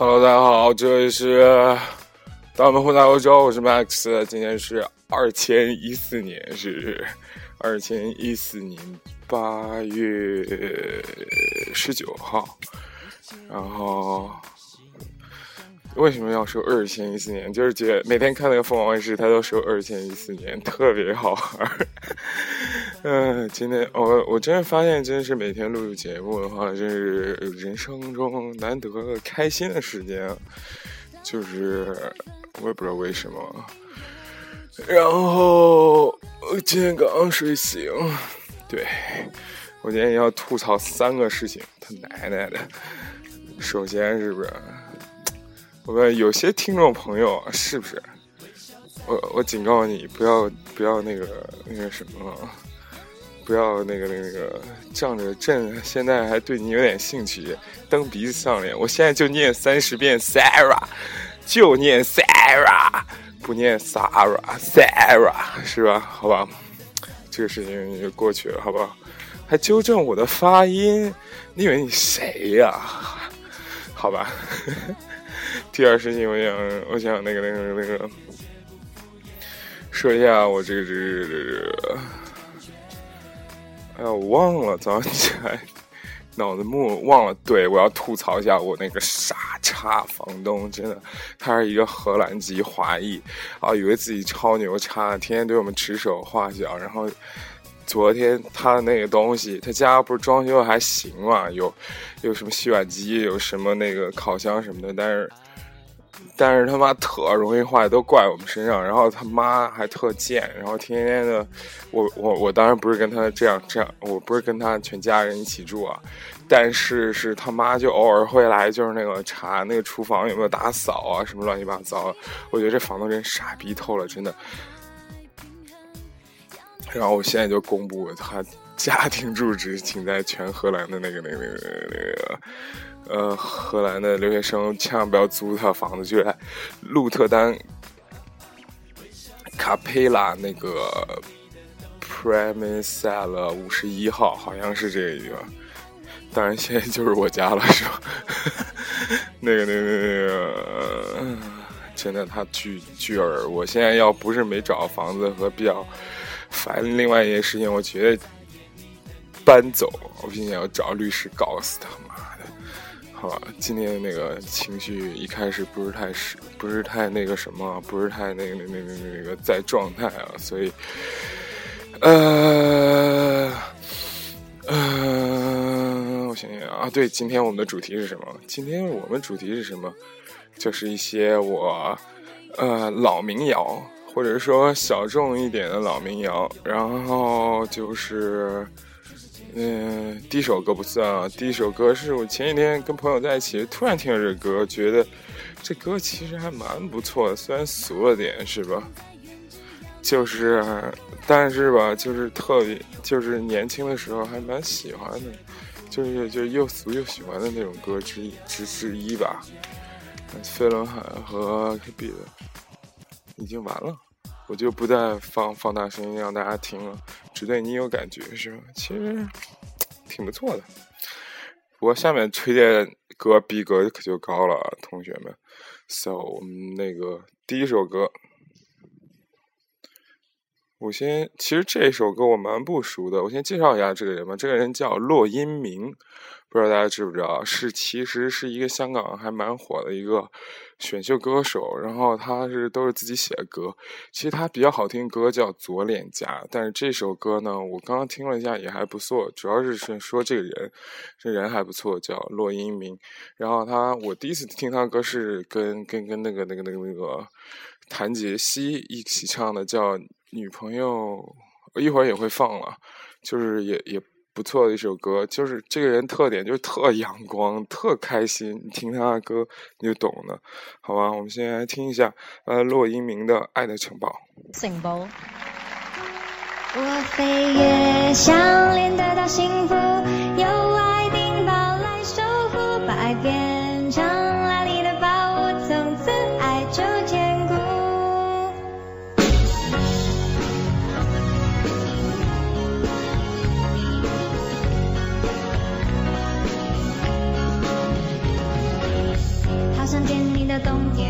Hello，大家好，这里是大门混在欧洲，我是 Max，今天是二千一四年，是二千一四年八月十九号，然后。为什么要说二千一四年？就是觉得每天看那个凤凰卫视，他都说二千一四年，特别好玩。嗯，今天我我真的发现，真是每天录节目的话，真是人生中难得开心的时间。就是我也不知道为什么。然后我今天刚刚睡醒，对我今天要吐槽三个事情，他奶奶的！首先是不是？我们有些听众朋友是不是？我我警告你，不要不要那个那个什么，不要那个那个那个仗着朕现在还对你有点兴趣，蹬鼻子上脸。我现在就念三十遍 Sarah，就念 Sarah，不念 Sarah，Sarah 是吧？好吧，这个事情就过去了，好不好？还纠正我的发音，你以为你谁呀？好吧。第二事情，我想，我想那个、那个、那个，说一下我这个、这个、这个，哎呀，我忘了，早上起来脑子木忘了。对，我要吐槽一下我那个傻叉房东，真的，他是一个荷兰籍华裔啊，以为自己超牛叉，天天对我们指手画脚。然后昨天他的那个东西，他家不是装修还行嘛，有有什么洗碗机，有什么那个烤箱什么的，但是。但是他妈特容易坏，都怪我们身上。然后他妈还特贱，然后天天的，我我我当然不是跟他这样这样，我不是跟他全家人一起住啊。但是是他妈就偶尔会来，就是那个查那个厨房有没有打扫啊，什么乱七八糟。我觉得这房东真傻逼透了，真的。然后我现在就公布他家庭住址，请在全荷兰的那个那个那个那个。呃，荷兰的留学生千万不要租他房子，就在鹿特丹卡佩拉那个 p r e m i s e l 五十一号，好像是这个地方。当然，现在就是我家了，是吧？那个、那个、那个，真的，他巨巨耳。我现在要不是没找房子和比较烦另外一件事情，我绝对搬走，我并且要找律师告死他。妈的好吧，今天那个情绪一开始不是太是，不是太那个什么，不是太那个那那那那个在状态啊，所以，呃，呃，我想想啊，对，今天我们的主题是什么？今天我们主题是什么？就是一些我呃老民谣，或者说小众一点的老民谣，然后就是。嗯，第一首歌不算啊。第一首歌是我前几天跟朋友在一起，突然听了这歌，觉得这歌其实还蛮不错的，虽然俗了点，是吧？就是，但是吧，就是特别，就是年轻的时候还蛮喜欢的，就是就是又俗又喜欢的那种歌之一之之一吧。飞轮海和 K B 的已经完了。我就不再放放大声音让大家听了，只对你有感觉是吧？其实挺不错的。不过下面推荐歌逼格可就高了，同学们。So，我们那个第一首歌，我先，其实这首歌我蛮不熟的，我先介绍一下这个人吧。这个人叫骆音明。不知道大家知不知道，是其实是一个香港还蛮火的一个选秀歌手，然后他是都是自己写的歌。其实他比较好听的歌叫《左脸颊》，但是这首歌呢，我刚刚听了一下也还不错，主要是是说这个人，这人还不错，叫骆英明。然后他，我第一次听他歌是跟跟跟那个那个那个那个谭杰希一起唱的，叫《女朋友》，我一会儿也会放了，就是也也。不错的一首歌，就是这个人特点就是特阳光、特开心。你听他的歌，你就懂了，好吧？我们先来听一下，呃，骆英明的《爱的城堡》。城堡。我飞越相连得到幸福，有爱丁堡来守护，百变冬天，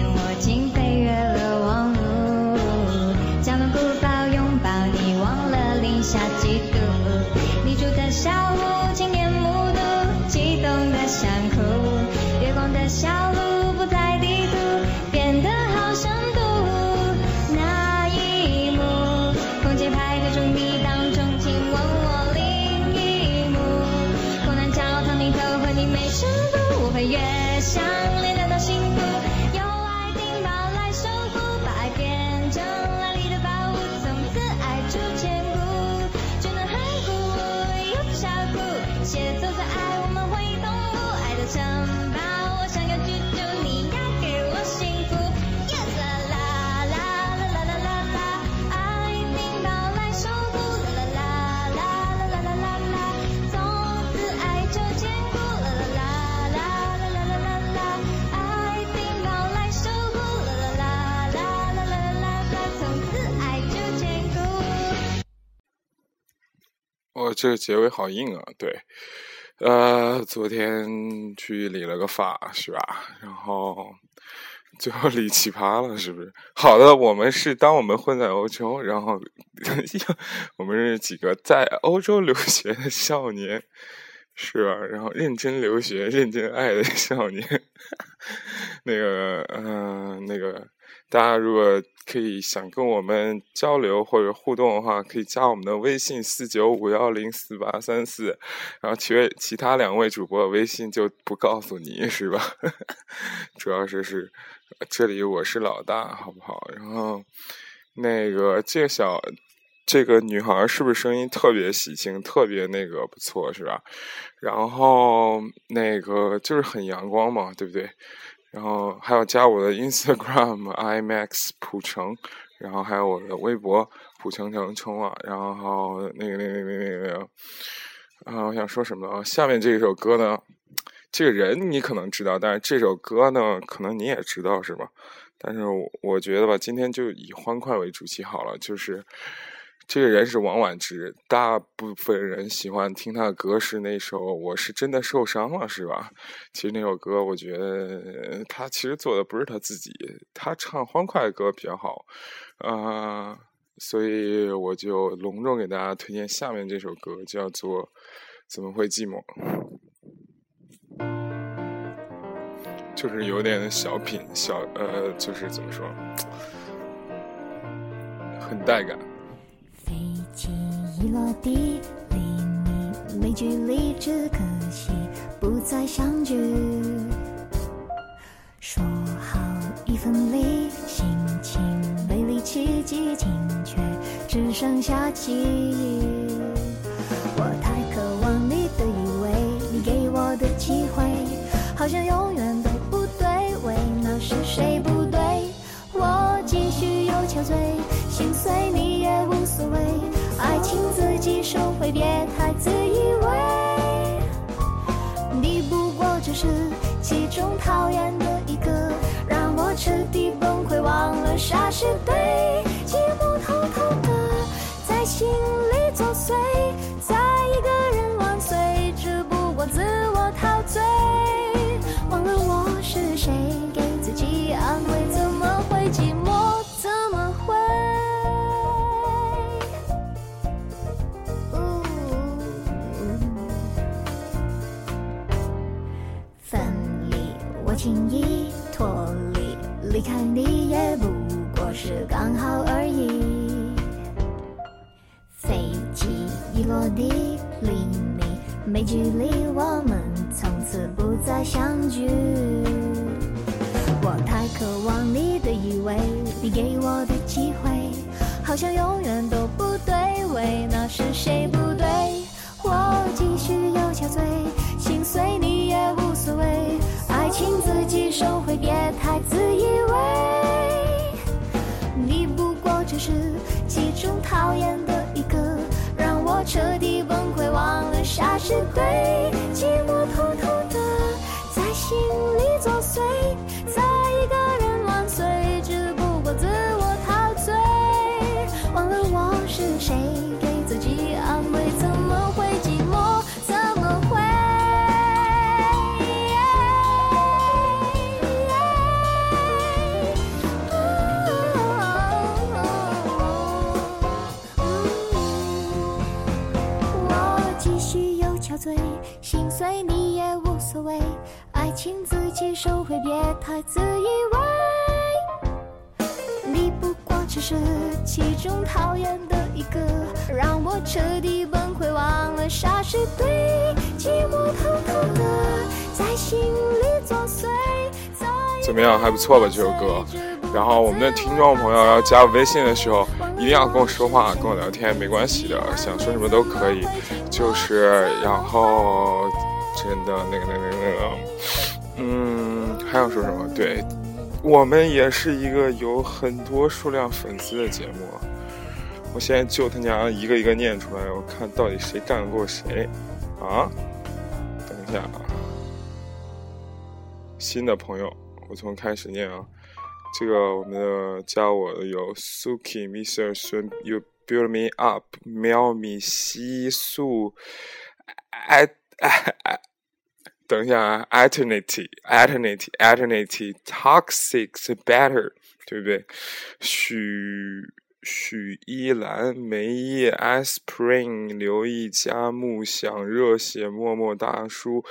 这个结尾好硬啊，对，呃，昨天去理了个发，是吧？然后最后理奇葩了，是不是？好的，我们是当我们混在欧洲，然后 我们是几个在欧洲留学的少年，是吧？然后认真留学、认真爱的少年，那个，嗯、那个。大家如果可以想跟我们交流或者互动的话，可以加我们的微信四九五幺零四八三四，然后其位其他两位主播的微信就不告诉你是吧？主要是是这里我是老大，好不好？然后那个这个小这个女孩是不是声音特别喜庆，特别那个不错是吧？然后那个就是很阳光嘛，对不对？然后还有加我的 Instagram imax 普成，然后还有我的微博普成成冲啊，然后那个那个那个那个那个，啊，我想说什么啊？下面这首歌呢，这个人你可能知道，但是这首歌呢，可能你也知道是吧？但是我我觉得吧，今天就以欢快为主题好了，就是。这个人是王菀之，大部分人喜欢听他的歌是那首《我是真的受伤了》，是吧？其实那首歌，我觉得他其实做的不是他自己，他唱欢快的歌比较好，啊、所以我就隆重给大家推荐下面这首歌，叫做《怎么会寂寞》，就是有点小品，小呃，就是怎么说，很带感。飞机一落地，离你没距离，只可惜不再相聚。说好一分离，心情被离奇迹，情却只剩下记忆。我太渴望你的依偎，你给我的机会，好像永远都不对，为那是谁不对？我继续又憔悴，心碎你也无所谓，爱情自己收回，别太自以为。你不过只是其中讨厌的一个，让我彻底崩溃，忘了啥是对，寂寞偷偷的在心里作祟，在一个人万岁，只不过自我陶醉，脱离，离开你也不过是刚好而已。飞机一落地，离你没距离，我们从此不再相聚。我太渴望你的依偎，你给我的机会，好像永远都不对，为那是谁不对？我继续又憔悴，随你也无所谓，爱情自己收回，别太自以为。你不过只是其中讨厌的一个，让我彻底崩溃，忘了啥是对，寂寞偷偷的在心里作祟，在自以为。你不过只是其中讨厌的一个，让我彻底崩溃，忘了啥是对，寂寞偷偷的在心里作祟。怎么样，还不错吧这首歌？然后我们的听众朋友要加我微信的时候，一定要跟我说话，跟我聊天，没关系的，想说什么都可以。就是然后真的那个那个那个，嗯，还要说什么？对，我们也是一个有很多数量粉丝的节目。我现在就他娘一个一个念出来，我看到底谁干得过谁啊？等一下啊，新的朋友。我从开始念啊，这个我们的加我的有 Suki Mr. Sun You Build Me Up、喵咪、西素、哎哎哎，等一下啊，Eternity，Eternity，Eternity，Toxics、Better，对不对？许。许依兰、梅叶、Aspring、刘毅佳、木想、热血、默默大叔、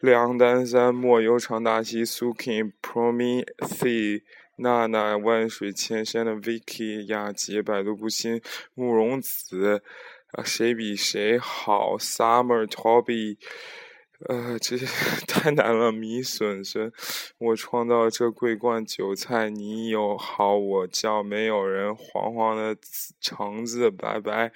梁丹三、莫悠长大西、Suki、Promise、娜娜、万水千山的 Vicky、雅洁、百毒不侵、慕容子，啊，谁比谁好？Summer、Toby。呃，这 太难了，米笋笋，我创造这桂冠韭菜，你有好我叫，没有人黄黄的橙子，拜拜。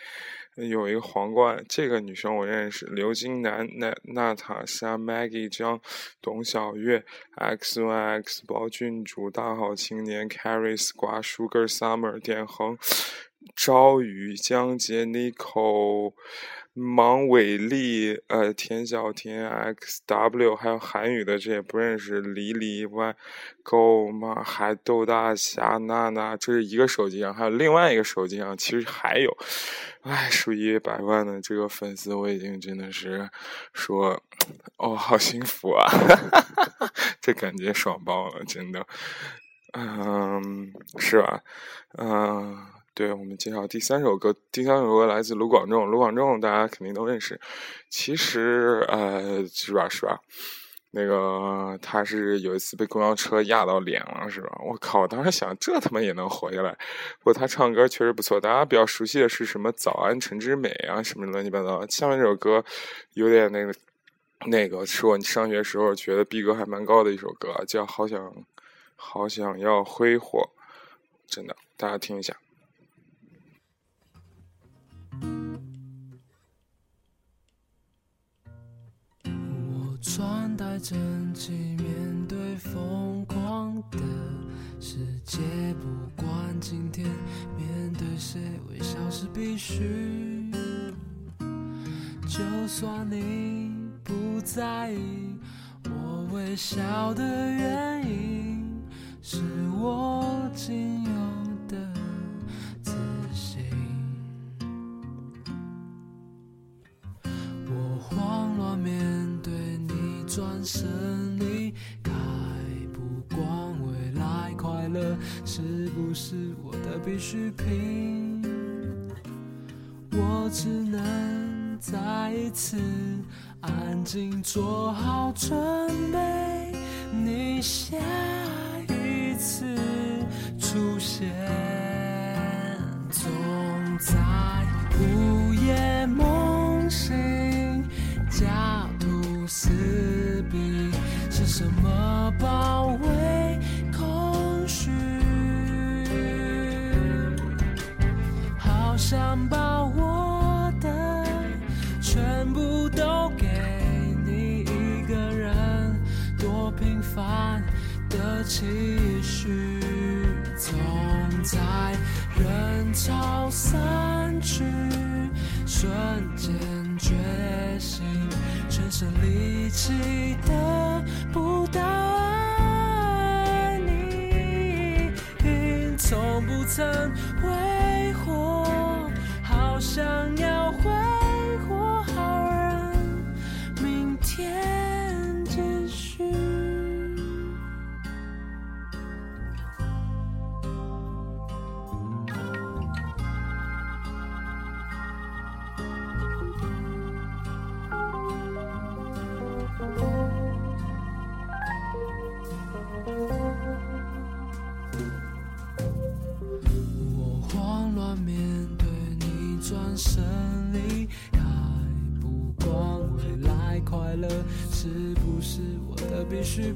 有一个皇冠，这个女生我认识，刘金楠、娜娜塔莎、Maggie 张、董小月、X Y X 包郡主、大好青年、Carrie 瓜、Sugar Summer 点恒、朝雨江杰、Nico。芒伟丽，呃，田小田，X W，还有韩语的这也不认识，李李 Y Go 嘛，海豆大侠娜娜，这是一个手机上，还有另外一个手机上，其实还有，哎，数以百万的这个粉丝，我已经真的是说，哦，好幸福啊，这感觉爽爆了，真的，嗯，是吧？嗯。对我们介绍第三首歌，第三首歌来自卢广仲。卢广仲大家肯定都认识，其实呃是吧是吧？那个他是有一次被公交车压到脸了是吧？我靠！我当时想这他妈也能活下来。不过他唱歌确实不错，大家比较熟悉的是什么《早安陈之美》啊什么乱七八糟。下面这首歌有点那个那个是我上学时候觉得逼格还蛮高的一首歌，叫《好想好想要挥霍》，真的，大家听一下。穿戴整齐，面对疯狂的世界。不管今天面对谁，微笑是必须。就算你不在意，我微笑的原因，是我仅有我的必需品，我只能再一次安静做好准备，你下一次出现，总在午夜梦醒。家徒四壁是什么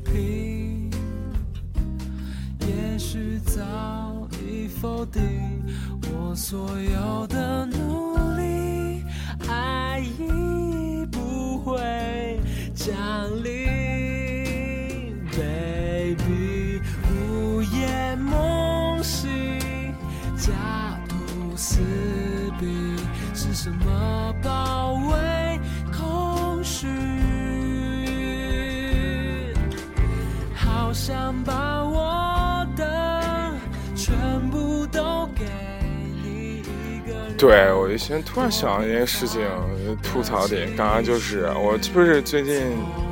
平。也许早已否定我所有的对，我就先突然想到一件事情，吐槽点，刚刚就是我就是最近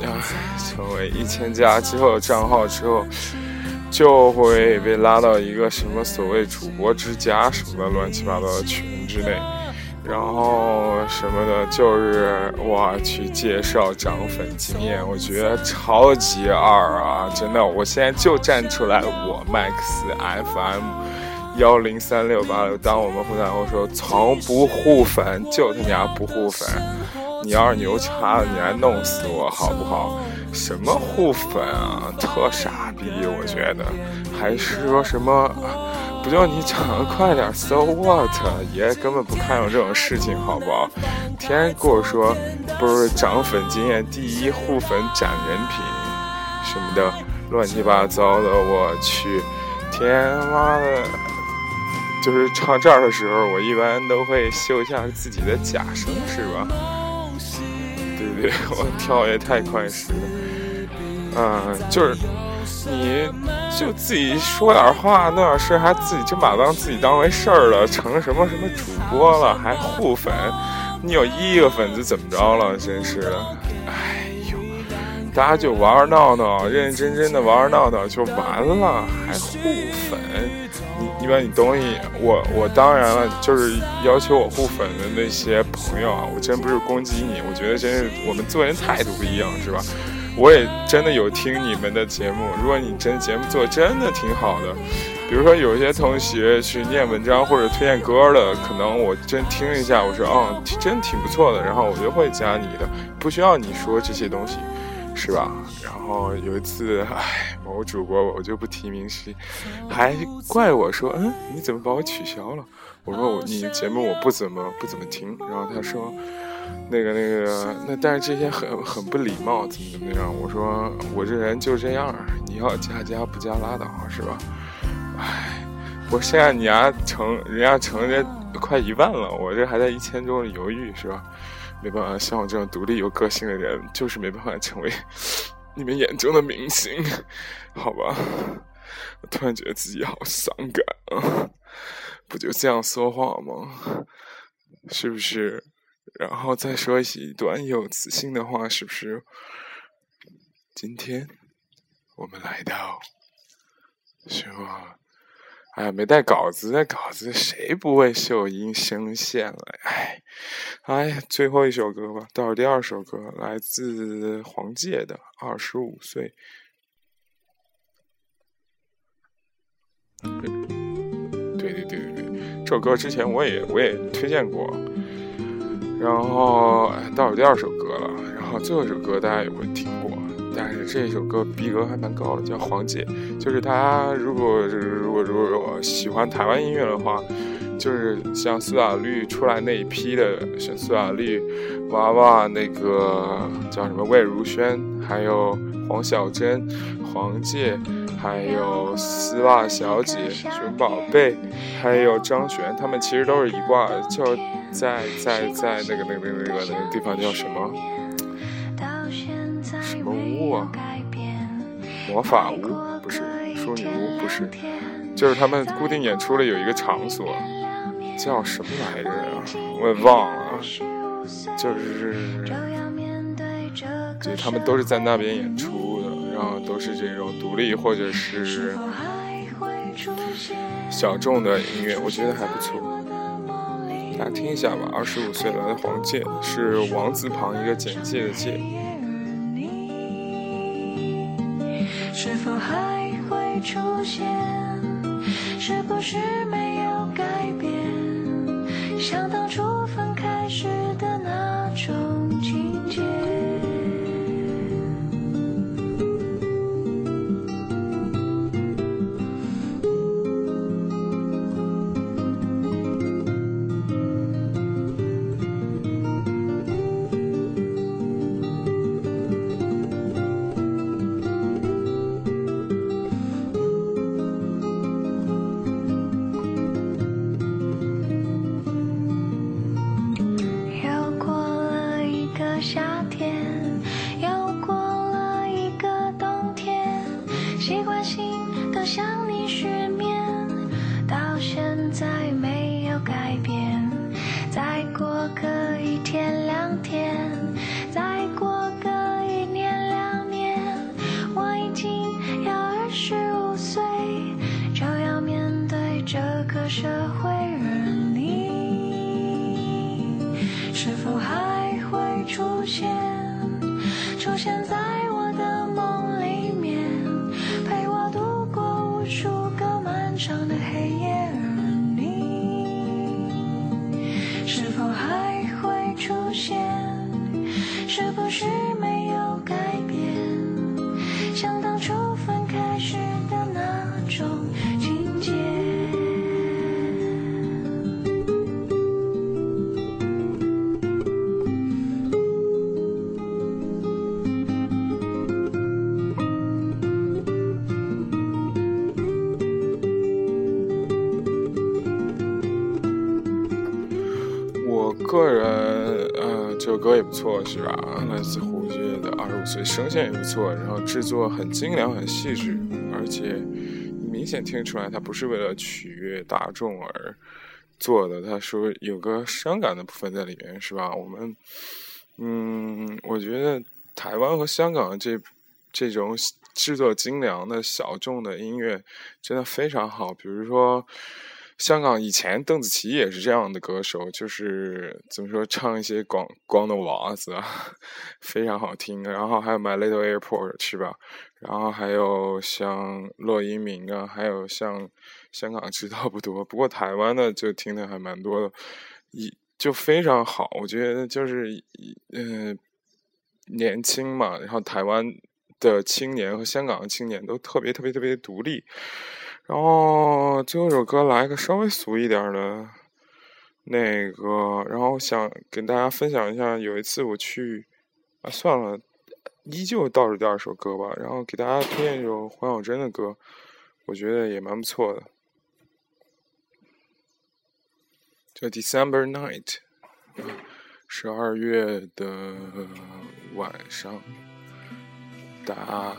啊成为一千加之后的账号之后，就会被拉到一个什么所谓主播之家什么的乱七八糟的群之内，然后什么的，就是我去介绍涨粉经验，我觉得超级二啊！真的，我现在就站出来，我 Max FM。幺零三六八六，当我们互相说从不互粉，就他娘不互粉。你要是牛叉了，你来弄死我好不好？什么互粉啊，特傻逼，我觉得。还是说什么，不就你长得 快点，so what？爷根本不看重这种事情，好不好？天天跟我说，不是涨粉经验第一，互粉展人品什么的，乱七八糟的，我去，天妈的！就是唱这儿的时候，我一般都会秀一下自己的假声，是吧？对对，我跳也太快是了。嗯，就是你就自己说点话，弄点事，还自己真把当自己当回事儿了，成什么什么主播了，还互粉，你有一亿个粉丝怎么着了？真是的，哎呦，大家就玩玩闹闹，认认真真的玩玩闹闹就完了，还互粉。你一般你东西，我我当然了，就是要求我互粉的那些朋友啊，我真不是攻击你，我觉得真是我们做人态度不一样，是吧？我也真的有听你们的节目，如果你真节目做真的挺好的，比如说有些同学去念文章或者推荐歌的，可能我真听一下，我说哦，真挺不错的，然后我就会加你的，不需要你说这些东西。是吧？然后有一次，唉，某主播我就不提名是，还怪我说，嗯，你怎么把我取消了？我说我你节目我不怎么不怎么听。然后他说，那个那个，那但是这些很很不礼貌，怎么怎么样？我说我这人就这样，你要加加不加拉倒，是吧？唉，我现在你丫成人家成人家快一万了，我这还在一千中犹豫，是吧？没办法，像我这种独立有个性的人，就是没办法成为 你们眼中的明星，好吧？我突然觉得自己好伤感啊！不就这样说话吗？是不是？然后再说一段有磁性的话，是不是？今天我们来到，是吧？哎，没带稿子，带稿子谁不会秀音声线了？哎，哎呀，最后一首歌吧，倒数第二首歌，来自黄玠的《二十五岁》。对对对对对，这首歌之前我也我也推荐过，然后倒数第二首歌了，然后最后一首歌大家也会听过。但是这首歌逼格还蛮高的，叫《黄姐》，就是大家如果如果如果喜欢台湾音乐的话，就是像苏打绿出来那一批的，像苏打绿、娃娃那个叫什么魏如萱，还有黄小珍、黄玠，还有丝袜小姐、熊宝贝，还有张悬，他们其实都是一挂，就在在在那个那个那个那个那个地方叫什么？啊？魔法屋不是，淑女屋不是，就是他们固定演出的有一个场所，叫什么来着呀？我也忘了，就是，就他们都是在那边演出的，然后都是这种独立或者是小众的音乐，我觉得还不错，大家听一下吧。二十五岁来的黄玠是王字旁一个简介的介。是否还会出现？是不是没有改变？想当初歌也不错，是吧？来自胡越的《二十五岁》，声线也不错，然后制作很精良、很细致，而且明显听出来他不是为了取悦大众而做的，他说有个伤感的部分在里面，是吧？我们，嗯，我觉得台湾和香港这这种制作精良的小众的音乐真的非常好，比如说。香港以前邓紫棋也是这样的歌手，就是怎么说唱一些广光的娃子啊，非常好听。然后还有 My Little Airport 是吧？然后还有像骆一鸣啊，还有像香港知道不多，不过台湾的就听的还蛮多的，一就非常好。我觉得就是嗯、呃、年轻嘛，然后台湾的青年和香港的青年都特别特别特别独立。然后最后一首歌来个稍微俗一点的，那个，然后想跟大家分享一下，有一次我去，啊，算了，依旧倒数第二首歌吧，然后给大家推荐一首黄小珍的歌，我觉得也蛮不错的，叫《December Night》，十二月的晚上。大家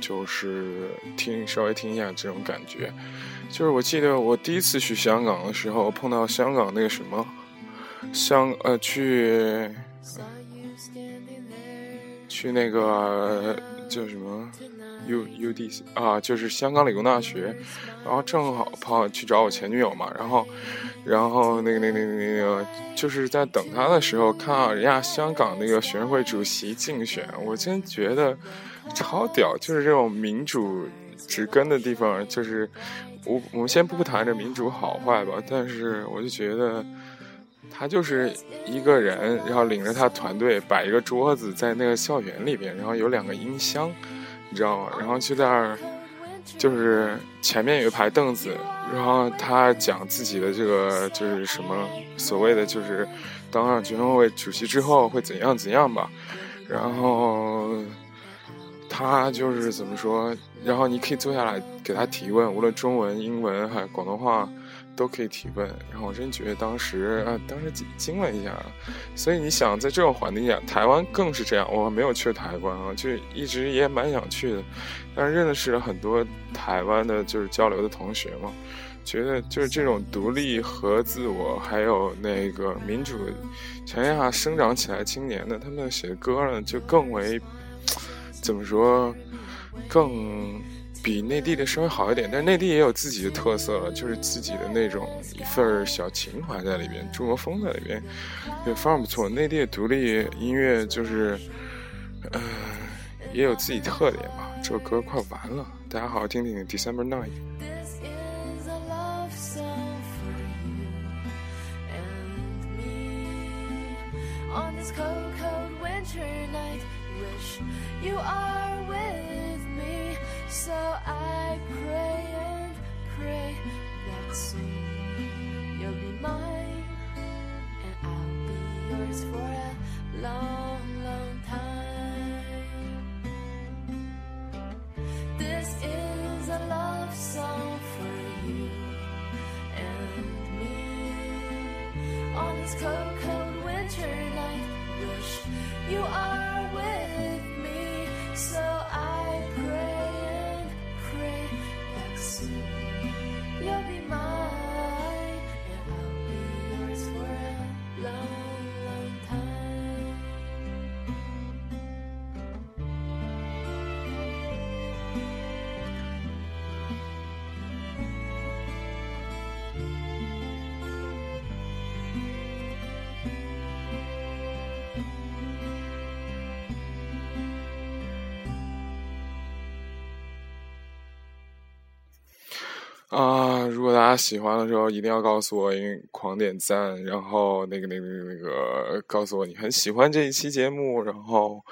就是听稍微听一下这种感觉，就是我记得我第一次去香港的时候，碰到香港那个什么香呃去去那个叫什么 U U D C 啊，就是香港理工大学，然后正好跑去找我前女友嘛，然后然后那个那个那个那个就是在等他的时候，看到人家香港那个学生会主席竞选，我真觉得。超屌！就是这种民主植根的地方，就是我我们先不谈这民主好坏吧，但是我就觉得他就是一个人，然后领着他团队摆一个桌子在那个校园里边，然后有两个音箱，你知道吗？然后就在那儿，就是前面有一排凳子，然后他讲自己的这个就是什么所谓的就是当上学生会主席之后会怎样怎样吧，然后。他就是怎么说，然后你可以坐下来给他提问，无论中文、英文还广东话，都可以提问。然后我真觉得当时啊，当时惊了一下。所以你想，在这种环境下，台湾更是这样。我没有去台湾啊，就一直也蛮想去的，但是认识了很多台湾的，就是交流的同学嘛，觉得就是这种独立和自我，还有那个民主条件下生长起来青年的，他们写的歌呢，就更为。怎么说，更比内地的稍微好一点，但是内地也有自己的特色了，就是自己的那种一份小情怀在里边，中国风在里边，也非常不错。内地的独立音乐就是，呃，也有自己特点吧。这首歌快完了，大家好好听听《December Night》。On this cold, cold winter night, wish you are with me. So I pray and pray that soon you'll be mine, and I'll be yours for a long, long time. This is a love song for you and me. On this cold, cold winter night, wish you are 啊！如果大家喜欢的时候，一定要告诉我，因为狂点赞，然后那个、那个、那个，告诉我你很喜欢这一期节目，然后，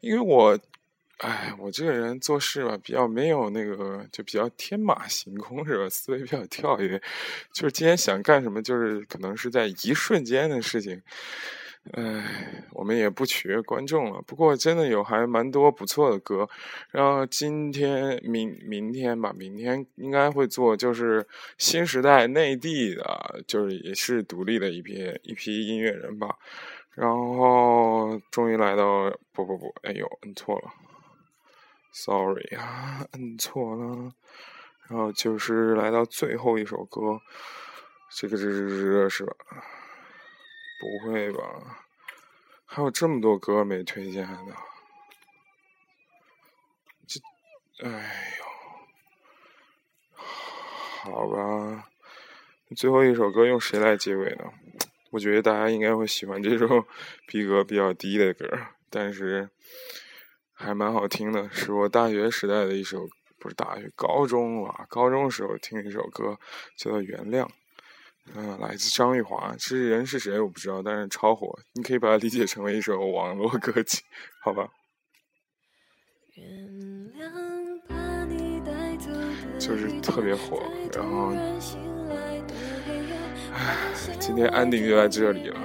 因为我，哎，我这个人做事吧，比较没有那个，就比较天马行空，是吧？思维比较跳跃，就是今天想干什么，就是可能是在一瞬间的事情。唉，我们也不取悦观众了。不过真的有还蛮多不错的歌。然后今天、明明天吧，明天应该会做，就是新时代内地的，就是也是独立的一批一批音乐人吧。然后终于来到，不不不，哎呦，摁错了，sorry 啊，摁错了。然后就是来到最后一首歌，这个这这是吧？不会吧？还有这么多歌没推荐呢？这，哎呦，好吧。最后一首歌用谁来结尾呢？我觉得大家应该会喜欢这首 逼格比较低的歌，但是还蛮好听的，是我大学时代的一首，不是大学，高中啊，高中时候听的一首歌，叫做《原谅》。嗯，来自张玉华，这人是谁我不知道，但是超火，你可以把它理解成为一首网络歌曲，好吧？就是特别火，然后，唉，今天安定就在这里了。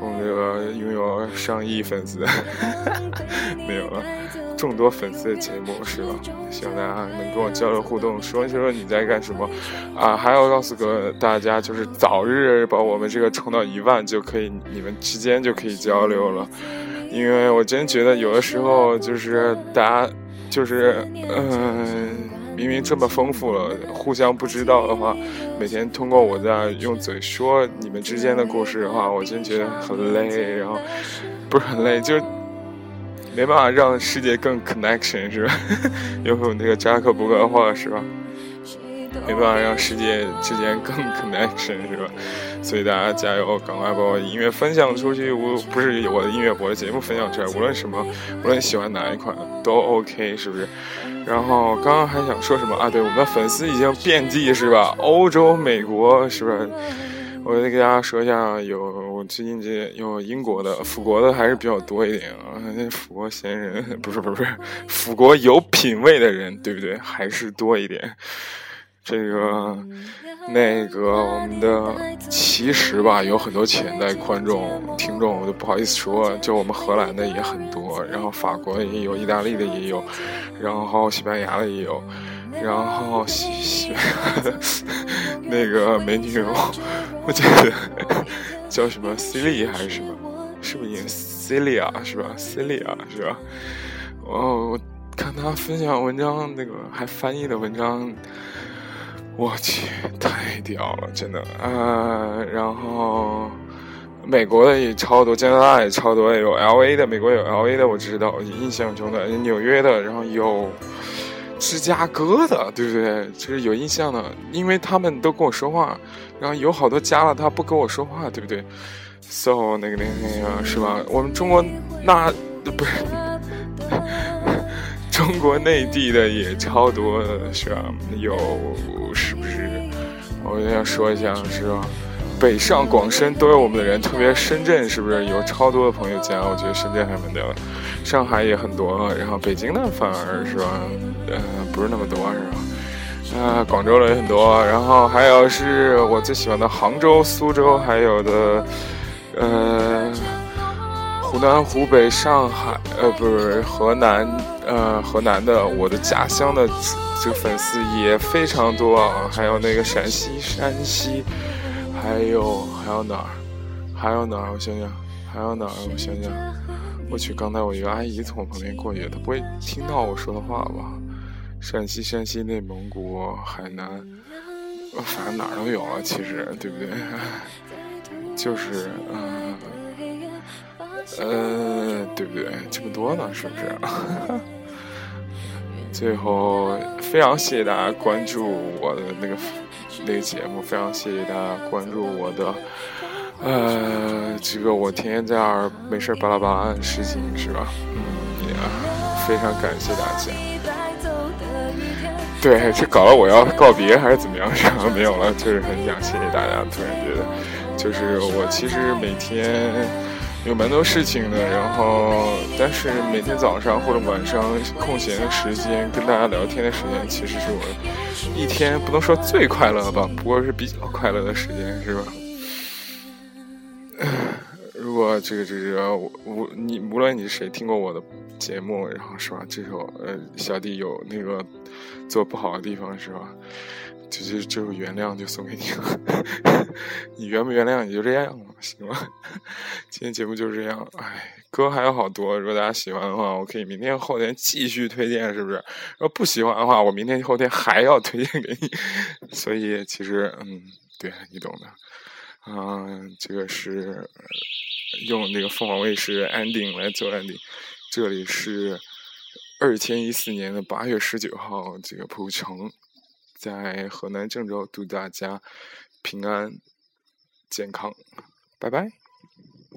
我们这个拥有上亿粉丝，没有了。众多粉丝的节目是吧？希望大家能跟我交流互动，说一说你在干什么啊？还要告诉个大家，就是早日把我们这个冲到一万，就可以你们之间就可以交流了。因为我真觉得有的时候就是大家就是嗯，明明这么丰富了，互相不知道的话，每天通过我在用嘴说你们之间的故事的话，我真觉得很累，然后不是很累，就。没办法让世界更 connection 是吧？有没有那个扎克伯格话是吧？没办法让世界之间更 connection 是吧？所以大家加油，赶快把我音乐分享出去。我不是我的音乐，我的节目分享出来，无论什么，无论喜欢哪一款都 OK 是不是？然后刚刚还想说什么啊？对，我们的粉丝已经遍地是吧？欧洲、美国是吧？我再给大家说一下，有我最近这有英国的、法国的还是比较多一点啊。那法国闲人不是不是不是，法国有品位的人对不对？还是多一点。这个那个我们的其实吧，有很多潜在观众、听众，我都不好意思说。就我们荷兰的也很多，然后法国也有，意大利的也有，然后西班牙的也有。然后西西 那个美女，我记得 叫什么 Celia 还是什么？是不是 Celia 是吧？Celia 是吧？哦，我看他分享文章，那个还翻译的文章，我去，太屌了，真的啊！然后美国的也超多，加拿大也超多，有 LA 的，美国有 LA 的，我知道，印象中的纽约的，然后有。芝加哥的，对不对？就是有印象的，因为他们都跟我说话，然后有好多加了他不跟我说话，对不对？So 那个那个那个是吧？我们中国那不是 中国内地的也超多的是吧？有是不是？我要说一下是吧？北上广深都有我们的人，特别深圳是不是有超多的朋友加？我觉得深圳还蛮多的，上海也很多，然后北京的反而是吧，呃，不是那么多是吧？啊，广州的也很多，然后还有是我最喜欢的杭州、苏州，还有的呃，湖南、湖北、上海，呃，不是河南，呃，河南的我的家乡的这个粉丝也非常多啊，还有那个陕西、山西。还有还有哪儿？还有哪儿？我想想，还有哪儿？我想想，我去，刚才我一个阿姨从我旁边过去，她不会听到我说的话吧？陕西、山西、内蒙古、海南，反正哪儿都有了，其实对不对？就是，嗯，呃，对不对？这么多呢，是不是？最后，非常谢谢大家关注我的那个。那个节目非常谢谢大家关注我的，呃，这个我天天在那儿没事巴拉巴拉按事情是吧？嗯，也非常感谢大家。对，这搞了我要告别还是怎么样？是吧？没有了，就是很想谢谢大家。突然觉得，就是我其实每天有蛮多事情的，然后但是每天早上或者晚上空闲的时间跟大家聊天的时间，其实是我一天不能说最快乐吧，不过是比较快乐的时间，是吧？如果这个这个无你无论你是谁听过我的节目，然后是吧？这首呃小弟有那个做不好的地方是吧？就是这首原谅就送给你了，你原不原谅也就这样了，行吗？今天节目就是这样，哎，歌还有好多，如果大家喜欢的话，我可以明天后天继续推荐，是不是？如果不喜欢的话，我明天后天还要推荐给你。所以其实嗯，对你懂的。嗯，这个是用那个凤凰卫视 ending 来做 ending。这里是二千一四年的八月十九号，这个蒲城，在河南郑州，祝大家平安健康，拜拜。